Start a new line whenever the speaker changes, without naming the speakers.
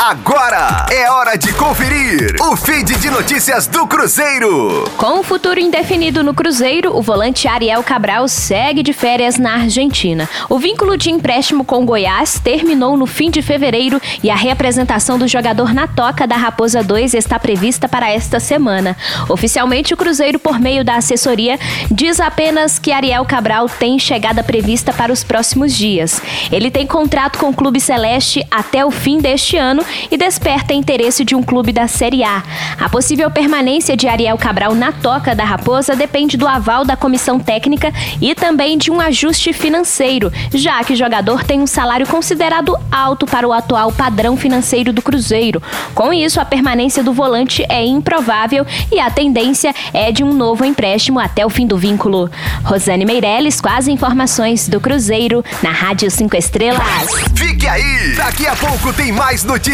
Agora é hora de conferir o feed de notícias do Cruzeiro.
Com o futuro indefinido no Cruzeiro, o volante Ariel Cabral segue de férias na Argentina. O vínculo de empréstimo com Goiás terminou no fim de fevereiro e a reapresentação do jogador na toca da Raposa 2 está prevista para esta semana. Oficialmente, o Cruzeiro, por meio da assessoria, diz apenas que Ariel Cabral tem chegada prevista para os próximos dias. Ele tem contrato com o Clube Celeste até o fim deste ano e desperta interesse de um clube da Série A. A possível permanência de Ariel Cabral na toca da Raposa depende do aval da comissão técnica e também de um ajuste financeiro, já que o jogador tem um salário considerado alto para o atual padrão financeiro do Cruzeiro. Com isso, a permanência do volante é improvável e a tendência é de um novo empréstimo até o fim do vínculo. Rosane Meirelles com as informações do Cruzeiro na Rádio 5 Estrelas.
Fique aí! Daqui a pouco tem mais notícias